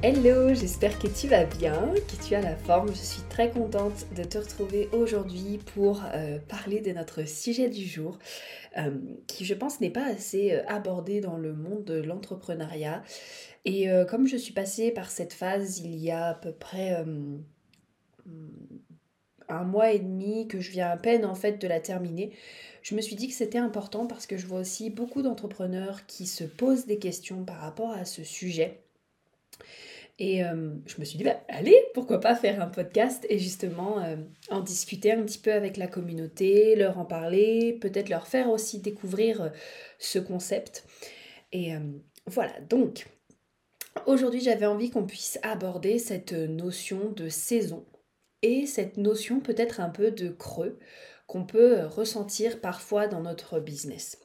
Hello, j'espère que tu vas bien, que tu as la forme. Je suis très contente de te retrouver aujourd'hui pour euh, parler de notre sujet du jour, euh, qui je pense n'est pas assez euh, abordé dans le monde de l'entrepreneuriat. Et comme je suis passée par cette phase il y a à peu près un mois et demi, que je viens à peine en fait de la terminer, je me suis dit que c'était important parce que je vois aussi beaucoup d'entrepreneurs qui se posent des questions par rapport à ce sujet. Et euh, je me suis dit, bah, allez, pourquoi pas faire un podcast et justement euh, en discuter un petit peu avec la communauté, leur en parler, peut-être leur faire aussi découvrir euh, ce concept. Et voilà, donc aujourd'hui j'avais envie qu'on puisse aborder cette notion de saison et cette notion peut-être un peu de creux qu'on peut ressentir parfois dans notre business.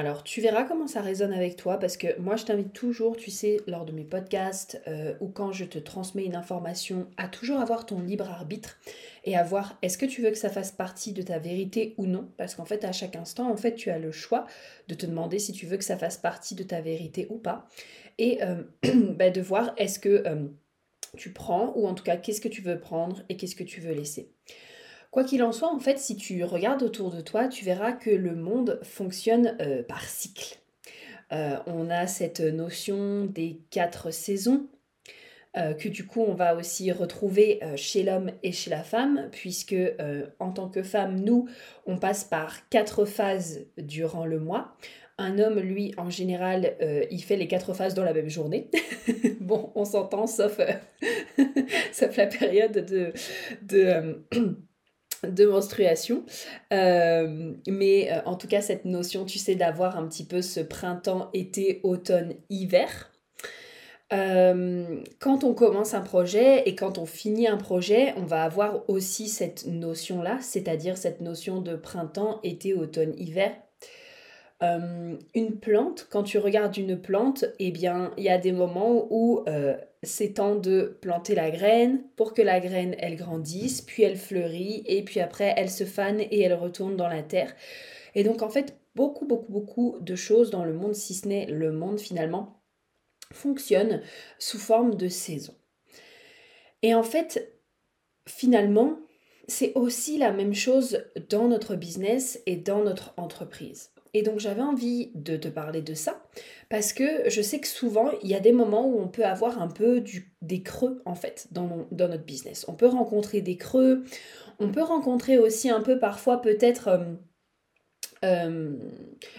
Alors tu verras comment ça résonne avec toi parce que moi je t'invite toujours, tu sais, lors de mes podcasts euh, ou quand je te transmets une information, à toujours avoir ton libre arbitre et à voir est-ce que tu veux que ça fasse partie de ta vérité ou non? Parce qu'en fait à chaque instant en fait tu as le choix de te demander si tu veux que ça fasse partie de ta vérité ou pas et euh, bah, de voir est-ce que euh, tu prends, ou en tout cas qu'est-ce que tu veux prendre et qu'est-ce que tu veux laisser. Quoi qu'il en soit, en fait, si tu regardes autour de toi, tu verras que le monde fonctionne euh, par cycle. Euh, on a cette notion des quatre saisons, euh, que du coup on va aussi retrouver chez l'homme et chez la femme, puisque en tant que femme, nous, on passe par quatre phases durant le mois. Un homme, lui, en général, il fait les quatre phases dans la même journée. bon, on s'entend, sauf, sauf la période de, de, de menstruation. mais en tout cas, cette notion, tu sais, d'avoir un petit peu ce printemps, été, automne, hiver. quand on commence un projet et quand on finit un projet, on va avoir aussi cette notion-là, c'est-à-dire cette notion de printemps, été, automne, hiver, euh, une plante, quand tu regardes une plante, eh bien, il y a des moments où euh, c'est temps de planter la graine pour que la graine, elle grandisse, puis elle fleurit, et puis après, elle se fane et elle retourne dans la terre. Et donc, en fait, beaucoup, beaucoup, beaucoup de choses dans le monde, si ce n'est le monde finalement, fonctionnent sous forme de saison. Et en fait, finalement, c'est aussi la même chose dans notre business et dans notre entreprise. Et donc j'avais envie de te parler de ça parce que je sais que souvent il y a des moments où on peut avoir un peu des creux en fait dans, dans notre business. On peut rencontrer des creux, on peut rencontrer aussi un peu parfois peut-être... Euh, euh,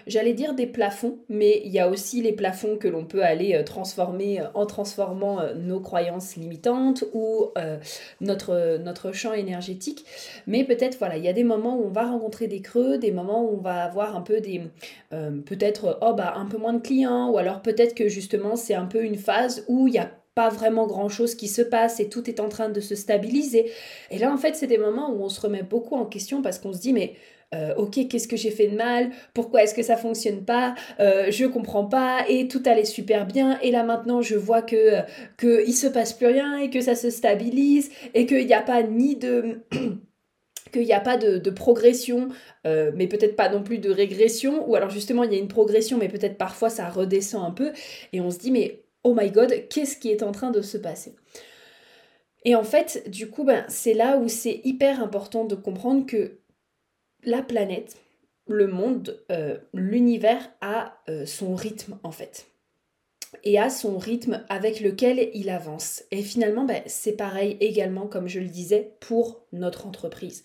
j'allais dire des plafonds, mais il y a aussi les plafonds que l'on peut aller euh, transformer euh, en transformant nos croyances limitantes ou notre, notre champ énergétique. Mais peut-être, voilà, il y a des moments où on va rencontrer des creux, des moments où on va avoir un peu des. peut-être, oh bah, un peu moins de clients, ou alors peut-être que justement c'est un peu une phase où il y a pas vraiment grand chose qui se passe et tout est en train de se stabiliser. Et là, en fait, c'est des moments où on se remet beaucoup en question parce qu'on se dit, mais euh, ok, qu'est-ce que j'ai fait de mal? Pourquoi est-ce que ça fonctionne pas? Euh, Je comprends pas et tout allait super bien et là maintenant je vois que que il se passe plus rien et que ça se stabilise et qu'il n'y a pas ni de a pas de, progression, euh, mais peut-être pas non plus de régression, ou alors justement il y a une progression, mais peut-être parfois ça redescend un peu, et on se dit mais oh my god, qu'est-ce qui est en train de se passer? Et en fait, du coup, ben, c'est là où c'est hyper important de comprendre que la planète, le monde, euh, l'univers a euh, son rythme en fait. Et a son rythme avec lequel il avance. Et finalement, ben, c'est pareil également, comme je le disais, pour notre entreprise.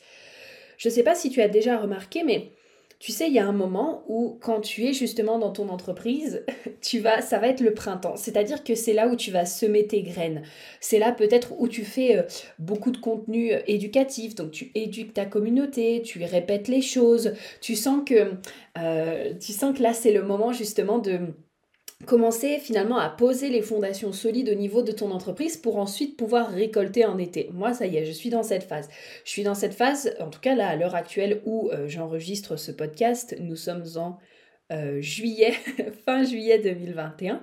Je ne sais pas si tu as déjà remarqué, mais tu sais, il y a un moment où quand tu es justement dans ton entreprise, tu vas, ça va être le printemps. C'est-à-dire que c'est là où tu vas semer tes graines. C'est là peut-être où tu fais euh, beaucoup de contenu euh, éducatif. Donc tu éduques ta communauté, tu répètes les choses. Tu sens que, euh, tu sens que là c'est le moment justement de commencer finalement à poser les fondations solides au niveau de ton entreprise pour ensuite pouvoir récolter en été. Moi, ça y est, je suis dans cette phase. Je suis dans cette phase, en tout cas là, à l'heure actuelle où euh, j'enregistre ce podcast, nous sommes en euh, juillet, fin juillet 2021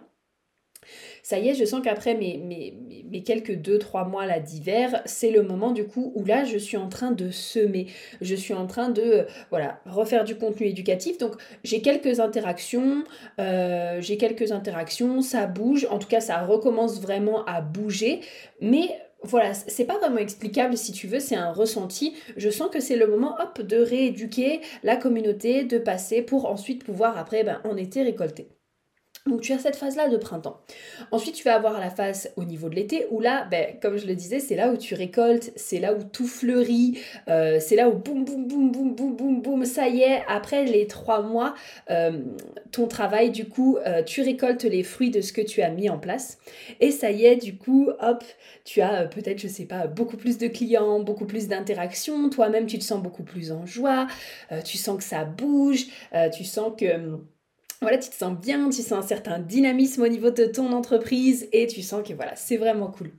ça y est, je sens qu'après mes, mes, mes, quelques 2-3 mois là d'hiver, c'est le moment du coup où là, je suis en train de semer. Je suis en train de euh, voilà, refaire du contenu éducatif. Donc, j'ai quelques interactions, euh, j'ai quelques interactions, ça bouge. En tout cas, ça recommence vraiment à bouger. Mais voilà, c'est pas vraiment explicable si tu veux, c'est un ressenti. Je sens que c'est le moment, hop, de rééduquer la communauté, de passer pour ensuite pouvoir après, ben, en été récolter. Donc tu as cette phase-là de printemps. Ensuite, tu vas avoir la phase au niveau de l'été où là, ben, comme je le disais, c'est là où tu récoltes, c'est là où tout fleurit, euh, c'est là où boum, boum, boum, boum, boum, boum, boum, ça y est, après les trois mois, euh, ton travail, du coup, euh, tu récoltes les fruits de ce que tu as mis en place. Et ça y est, du coup, hop, tu as peut-être, je sais pas, beaucoup plus de clients, beaucoup plus d'interactions, toi-même, tu te sens beaucoup plus en joie, tu sens que ça bouge, tu sens que voilà, tu te sens bien, tu sens un certain dynamisme au niveau de ton entreprise et tu sens que voilà, c'est vraiment cool.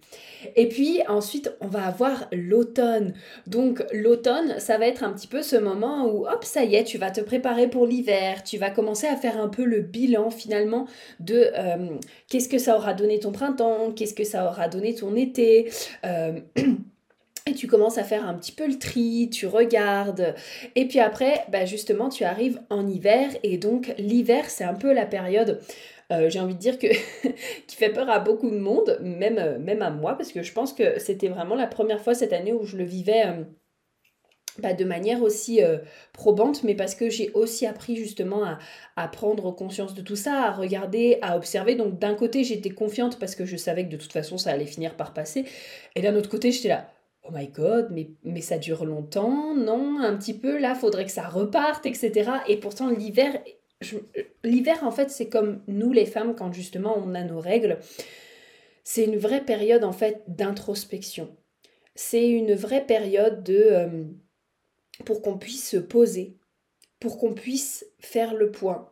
Et puis ensuite, on va avoir l'automne. Donc l'automne, ça va être un petit peu ce moment où hop, ça y est, tu vas te préparer pour l'hiver, tu vas commencer à faire un peu le bilan finalement de euh, qu'est-ce que ça aura donné ton printemps, qu'est-ce que ça aura donné ton été. Euh, Et tu commences à faire un petit peu le tri, tu regardes. Et puis après, bah justement, tu arrives en hiver. Et donc l'hiver, c'est un peu la période, euh, j'ai envie de dire, qui fait peur à beaucoup de monde, même, euh, même à moi, parce que je pense que c'était vraiment la première fois cette année où je le vivais. Euh, bah, de manière aussi probante, mais parce que j'ai aussi appris justement à, à, prendre conscience de tout ça, à regarder, à observer. Donc d'un côté, j'étais confiante parce que je savais que de toute façon, ça allait finir par passer. Et d'un autre côté, j'étais là, oh my god, mais, mais ça dure longtemps, non, un petit peu, là, faudrait que ça reparte, etc. Et pourtant, l'hiver, l'hiver, en fait, c'est comme nous, les femmes, quand justement on a nos règles, c'est une vraie période, en fait, d'introspection. C'est une vraie période de... Euh, pour qu'on puisse se poser, pour qu'on puisse faire le point,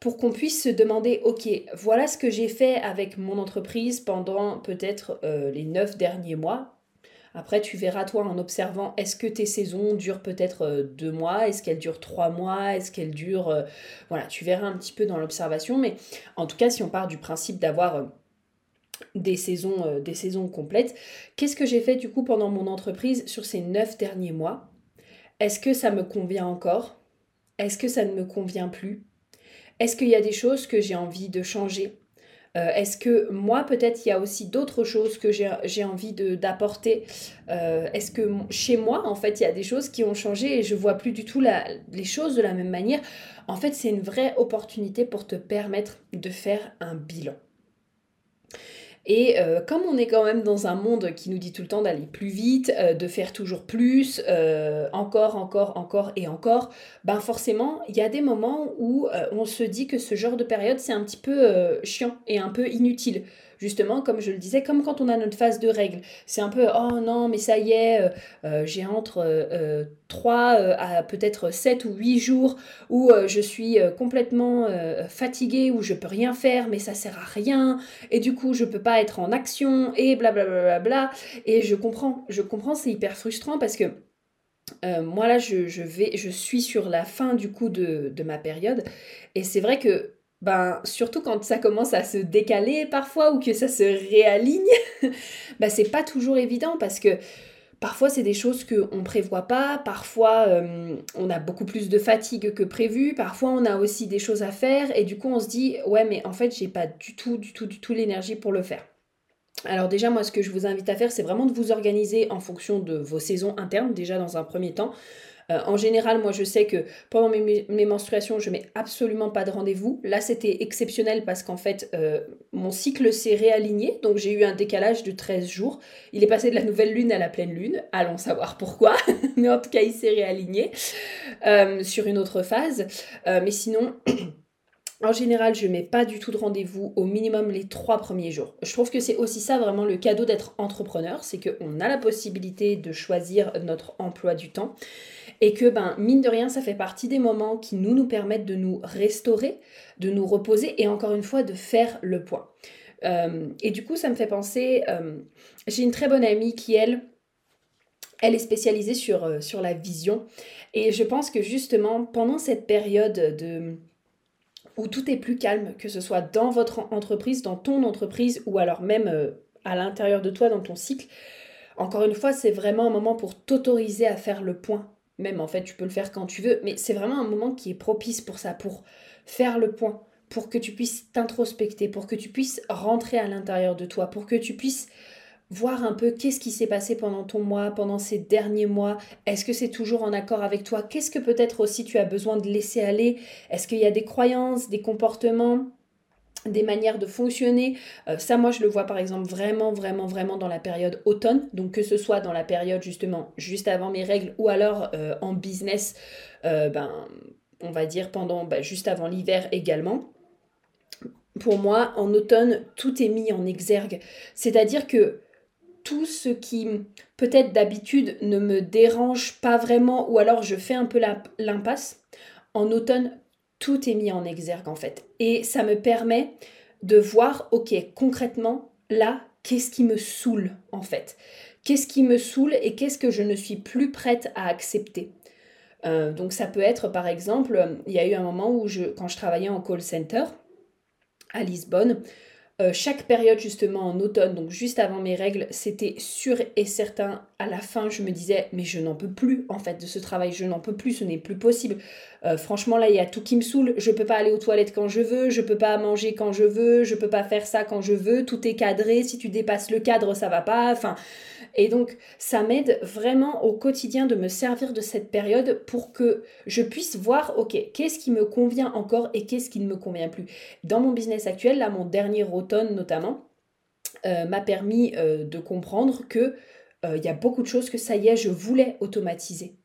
pour qu'on puisse se demander, ok, voilà ce que j'ai fait avec mon entreprise pendant peut-être euh, les neuf derniers mois, après, tu verras toi en observant, est-ce que tes saisons durent peut-être euh, deux mois, est-ce qu'elles durent trois mois, est-ce qu'elles durent... Euh, voilà, tu verras un petit peu dans l'observation, mais en tout cas, si on part du principe d'avoir euh, des saisons, des saisons complètes, qu'est-ce que j'ai fait du coup pendant mon entreprise sur ces neuf derniers mois? Est-ce que ça me convient encore? Est-ce que ça ne me convient plus? Est-ce qu'il y a des choses que j'ai envie de changer? Euh, est-ce que moi, peut-être, il y a aussi d'autres choses que j'ai envie d'apporter euh, Est-ce que chez moi, en fait, il y a des choses qui ont changé et je vois plus du tout les choses de la même manière? En fait, c'est une vraie opportunité pour te permettre de faire un bilan. Et euh, comme on est quand même dans un monde qui nous dit tout le temps d'aller plus vite, euh, de faire toujours plus, euh, encore, encore, encore et encore, ben forcément, il y a des moments où on se dit que ce genre de période, c'est un petit peu chiant et un peu inutile justement, comme je le disais, comme quand on a notre phase de règles. C'est un peu, oh non, mais ça y est, euh, euh, j'ai entre 3 euh, à peut-être 7 ou 8 jours où je suis complètement fatiguée, où je peux rien faire, mais ça sert à rien, et du coup, je peux pas être en action, et blablabla. Bla, bla, bla, et je comprends, je comprends, c'est hyper frustrant parce que moi là, je, vais, je suis sur la fin du coup de, de ma période, et c'est vrai que ben, surtout quand ça commence à se décaler parfois ou que ça se réaligne, ben, c'est pas toujours évident parce que parfois c'est des choses qu'on ne prévoit pas, parfois euh, on a beaucoup plus de fatigue que prévu, parfois on a aussi des choses à faire et du coup on se dit ouais mais en fait j'ai pas du tout, du tout, du tout l'énergie pour le faire. Alors déjà, moi, ce que je vous invite à faire, c'est vraiment de vous organiser en fonction de vos saisons internes, déjà dans un premier temps. Euh, en général, moi je sais que pendant mes, menstruations, je mets absolument pas de rendez-vous. Là, c'était exceptionnel parce qu'en fait, euh, mon cycle s'est réaligné. Donc j'ai eu un décalage de 13 jours. Il est passé de la nouvelle lune à la pleine lune. Allons savoir pourquoi. mais en tout cas, il s'est réaligné euh, sur une autre phase. mais sinon... En général, je mets pas du tout de rendez-vous au minimum les trois premiers jours. Je trouve que c'est aussi ça vraiment le cadeau d'être entrepreneur, c'est qu'on a la possibilité de choisir notre emploi du temps. Et que ben mine de rien ça fait partie des moments qui nous nous permettent de nous restaurer, de nous reposer et encore une fois de faire le point. Euh, et du coup ça me fait penser, euh, j'ai une très bonne amie qui elle, elle est spécialisée sur, euh, sur la vision et je pense que justement pendant cette période de où tout est plus calme, que ce soit dans votre entreprise, dans ton entreprise ou alors même à l'intérieur de toi dans ton cycle, encore une fois, c'est vraiment un moment pour t'autoriser à faire le point. Même en fait, tu peux le faire quand tu veux, mais c'est vraiment un moment qui est propice pour ça, pour faire le point, pour que tu puisses t'introspecter, pour que tu puisses rentrer à l'intérieur de toi, pour que tu puisses voir un peu qu'est-ce qui s'est passé pendant ton mois, pendant ces derniers mois. Est-ce que c'est toujours en accord avec toi? Qu'est-ce que peut-être aussi tu as besoin de laisser aller? Est-ce qu'il y a des croyances, des comportements? Des manières de fonctionner. Euh, ça, moi, je le vois par exemple vraiment, vraiment, vraiment dans la période automne. Donc, que ce soit dans la période justement juste avant mes règles ou alors euh, en business, euh, ben, on va dire pendant, ben, juste avant l'hiver également. Pour moi, en automne, tout est mis en exergue. C'est-à-dire que tout ce qui peut-être d'habitude ne me dérange pas vraiment ou alors je fais un peu l'impasse, en automne, tout est mis en exergue en fait. Et ça me permet de voir, ok, concrètement, là, qu'est-ce qui me saoule en fait Qu'est-ce qui me saoule et qu'est-ce que je ne suis plus prête à accepter? Euh, donc ça peut être par exemple, il y a eu un moment où je, quand je travaillais en call center à Lisbonne, euh, chaque période justement en automne, donc juste avant mes règles, c'était sûr et certain. À la fin, je me disais, mais je n'en peux plus en fait de ce travail, je n'en peux plus, ce n'est plus possible. Euh, franchement, là, il y a tout qui me saoule. Je peux pas aller aux toilettes quand je veux, je peux pas manger quand je veux, je peux pas faire ça quand je veux. Tout est cadré. Si tu dépasses le cadre, ça va pas. Enfin, et donc, ça m'aide vraiment au quotidien de me servir de cette période pour que je puisse voir, ok, qu'est-ce qui me convient encore et qu'est-ce qui ne me convient plus. Dans mon business actuel, là, mon dernier automne notamment, euh, m'a permis euh, de comprendre que euh, il y a beaucoup de choses que ça y est, je voulais automatiser.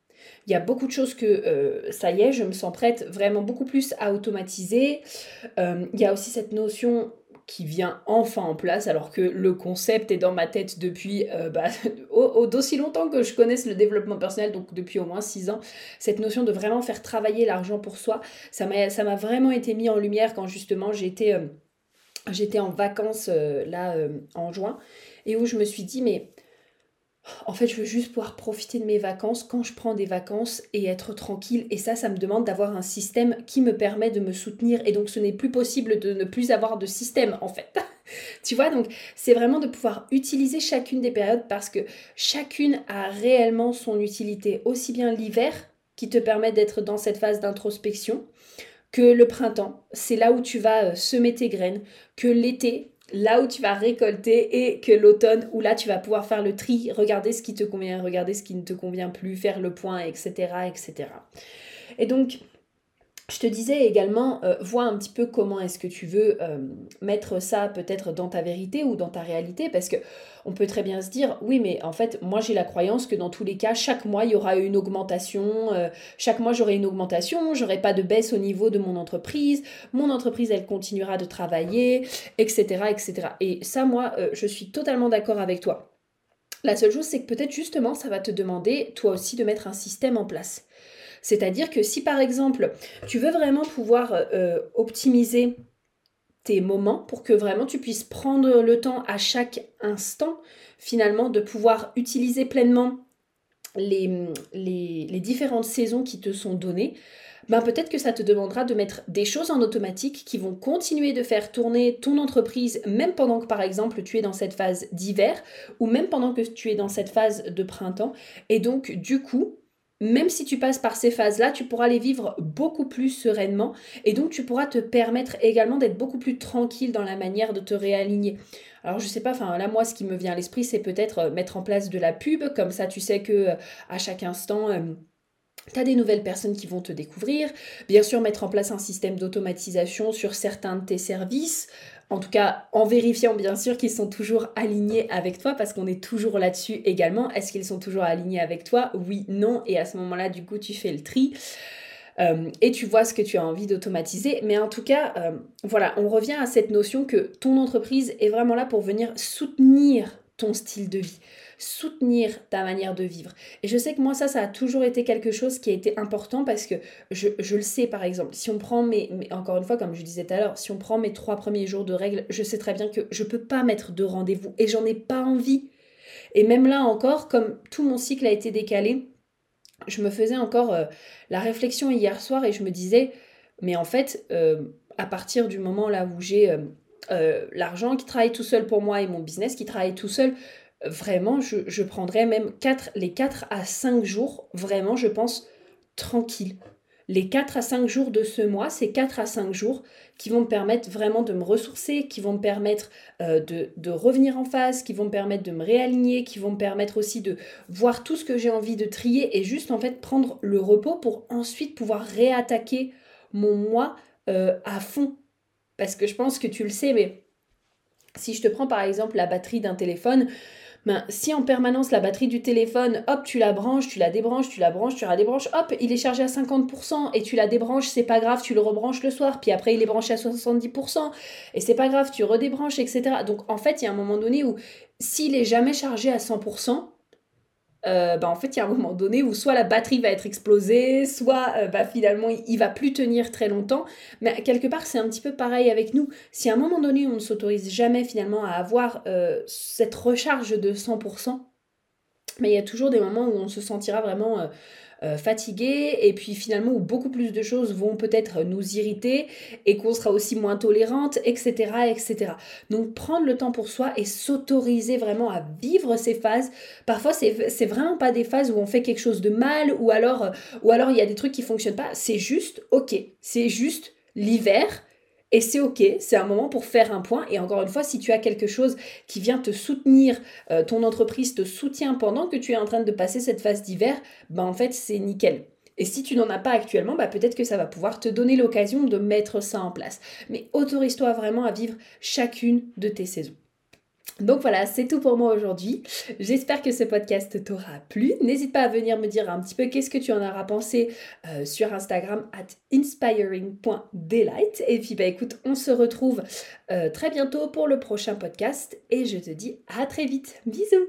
Il y a beaucoup de choses que ça y est, je me sens prête vraiment beaucoup plus à automatiser. il y a aussi cette notion qui vient enfin en place, alors que le concept est dans ma tête depuis euh, bah, d'aussi longtemps que je connaisse le développement personnel, donc depuis au moins six ans. Cette notion de vraiment faire travailler l'argent pour soi, ça m'a vraiment été mis en lumière quand justement j'étais euh, en vacances euh, là en juin, et où je me suis dit, mais en fait, je veux juste pouvoir profiter de mes vacances quand je prends des vacances et être tranquille. Et ça, ça me demande d'avoir un système qui me permet de me soutenir. Et donc, ce n'est plus possible de ne plus avoir de système, en fait. tu vois, donc, c'est vraiment de pouvoir utiliser chacune des périodes parce que chacune a réellement son utilité. Aussi bien l'hiver, qui te permet d'être dans cette phase d'introspection, que le printemps, c'est là où tu vas euh, semer tes graines, que l'été, là où tu vas récolter et que l'automne où là tu vas pouvoir faire le tri, regarder ce qui te convient, regarder ce qui ne te convient plus, faire le point, etc. etc. Et donc, je te disais également, euh, vois un petit peu comment est-ce que tu veux euh, mettre ça peut-être dans ta vérité ou dans ta réalité, parce que on peut très bien se dire, oui, mais en fait, moi j'ai la croyance que dans tous les cas, chaque mois, il y aura une augmentation, euh, chaque mois j'aurai une augmentation, j'aurai pas de baisse au niveau de mon entreprise, mon entreprise, elle continuera de travailler, etc. etc. Et ça, moi, je suis totalement d'accord avec toi. La seule chose, c'est que peut-être justement, ça va te demander, toi aussi, de mettre un système en place. C'est-à-dire que si par exemple tu veux vraiment pouvoir euh, optimiser tes moments pour que vraiment tu puisses prendre le temps à chaque instant finalement de pouvoir utiliser pleinement les, différentes saisons qui te sont données, ben peut-être que ça te demandera de mettre des choses en automatique qui vont continuer de faire tourner ton entreprise même pendant que par exemple tu es dans cette phase d'hiver ou même pendant que tu es dans cette phase de printemps. Et donc du coup, même si tu passes par ces phases-là, tu pourras les vivre beaucoup plus sereinement et donc tu pourras te permettre également d'être beaucoup plus tranquille dans la manière de te réaligner. Alors je sais pas, enfin là moi ce qui me vient à l'esprit c'est peut-être euh, mettre en place de la pub, comme ça tu sais que euh, à chaque instant euh, tu as des nouvelles personnes qui vont te découvrir. Bien sûr, mettre en place un système d'automatisation sur certains de tes services. En tout cas, en vérifiant bien sûr qu'ils sont toujours alignés avec toi, parce qu'on est toujours là-dessus également. Est-ce qu'ils sont toujours alignés avec toi? Oui, non. Et à ce moment-là, du coup, tu fais le tri. Euh, et tu vois ce que tu as envie d'automatiser. Mais en tout cas, euh, voilà, on revient à cette notion que ton entreprise est vraiment là pour venir soutenir ton style de vie, soutenir ta manière de vivre. Et je sais que moi, ça, ça a toujours été quelque chose qui a été important parce que je, le sais, par exemple, si on prend mes, encore une fois, comme je disais tout à l'heure, si on prend mes trois premiers jours de règles, je sais très bien que je peux pas mettre de rendez-vous et j'en ai pas envie. Et même là encore, comme tout mon cycle a été décalé, je me faisais encore euh, la réflexion hier soir et je me disais, mais en fait, euh, à partir du moment là où j'ai euh, l'argent qui travaille tout seul pour moi et mon business qui travaille tout seul, vraiment, je, je prendrais même 4, les 4 à 5 jours, vraiment, je pense, tranquille. Les 4 à 5 jours de ce mois, c'est 4 à 5 jours qui vont me permettre vraiment de me ressourcer, qui vont me permettre euh, de, de, revenir en phase, qui vont me permettre de me réaligner, qui vont me permettre aussi de voir tout ce que j'ai envie de trier et juste en fait prendre le repos pour ensuite pouvoir réattaquer mon moi euh, à fond. Parce que je pense que tu le sais, mais si je te prends par exemple la batterie d'un téléphone, ben, si en permanence la batterie du téléphone, hop, tu la branches, tu la débranches, tu la branches, tu la débranches, hop, il est chargé à 50% et tu la débranches, c'est pas grave, tu le rebranches le soir, puis après il est branché à 70% et c'est pas grave, tu redébranches, etc. Donc en fait, il y a un moment donné où s'il est jamais chargé à 100%, euh, bah, en fait, il y a un moment donné où soit la batterie va être explosée, soit euh, bah, finalement il va plus tenir très longtemps. Mais quelque part, c'est un petit peu pareil avec nous. Si à un moment donné, on ne s'autorise jamais finalement à avoir euh, cette recharge de 100%, mais il y a toujours des moments où on se sentira vraiment euh, fatigué et puis finalement où beaucoup plus de choses vont peut-être nous irriter et qu'on sera aussi moins tolérante, etc., etc. Donc prendre le temps pour soi et s'autoriser vraiment à vivre ces phases. Parfois c'est vraiment pas des phases où on fait quelque chose de mal ou alors ou alors il y a des trucs qui fonctionnent pas. C'est juste ok, c'est juste l'hiver et c'est ok, c'est un moment pour faire un point. Et encore une fois, si tu as quelque chose qui vient te soutenir, euh, ton entreprise te soutient pendant que tu es en train de passer cette phase d'hiver, ben en fait c'est nickel. Et si tu n'en as pas actuellement, bah peut-être que ça va pouvoir te donner l'occasion de mettre ça en place. Mais autorise-toi vraiment à vivre chacune de tes saisons. Donc voilà, c'est tout pour moi aujourd'hui. J'espère que ce podcast t'aura plu. N'hésite pas à venir me dire un petit peu qu'est-ce que tu en auras pensé euh, sur Instagram at inspiring.delight. Et puis bah écoute, on se retrouve euh, très bientôt pour le prochain podcast et je te dis à très vite. Bisous